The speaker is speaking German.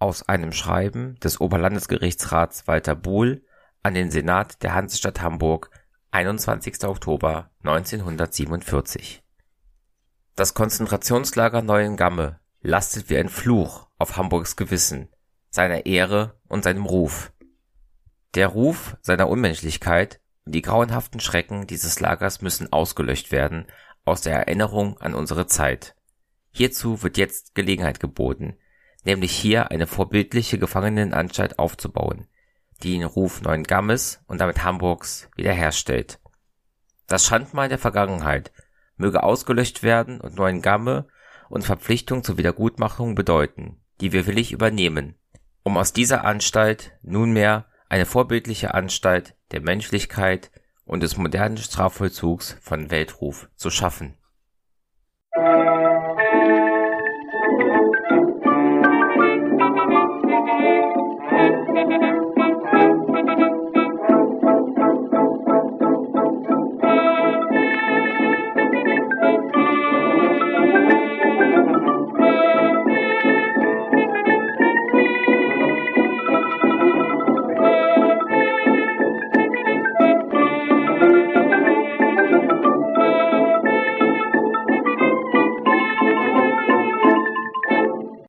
aus einem Schreiben des Oberlandesgerichtsrats Walter Buhl an den Senat der Hansestadt Hamburg 21. Oktober 1947 Das Konzentrationslager Neuengamme lastet wie ein Fluch auf Hamburgs Gewissen, seiner Ehre und seinem Ruf. Der Ruf seiner Unmenschlichkeit und die grauenhaften Schrecken dieses Lagers müssen ausgelöscht werden aus der Erinnerung an unsere Zeit. Hierzu wird jetzt Gelegenheit geboten, nämlich hier eine vorbildliche Gefangenenanstalt aufzubauen, die den Ruf Neuengammes und damit Hamburgs wiederherstellt. Das Schandmal der Vergangenheit möge ausgelöscht werden und Neuengamme und Verpflichtung zur Wiedergutmachung bedeuten, die wir willig übernehmen, um aus dieser Anstalt nunmehr eine vorbildliche Anstalt der Menschlichkeit und des modernen Strafvollzugs von Weltruf zu schaffen.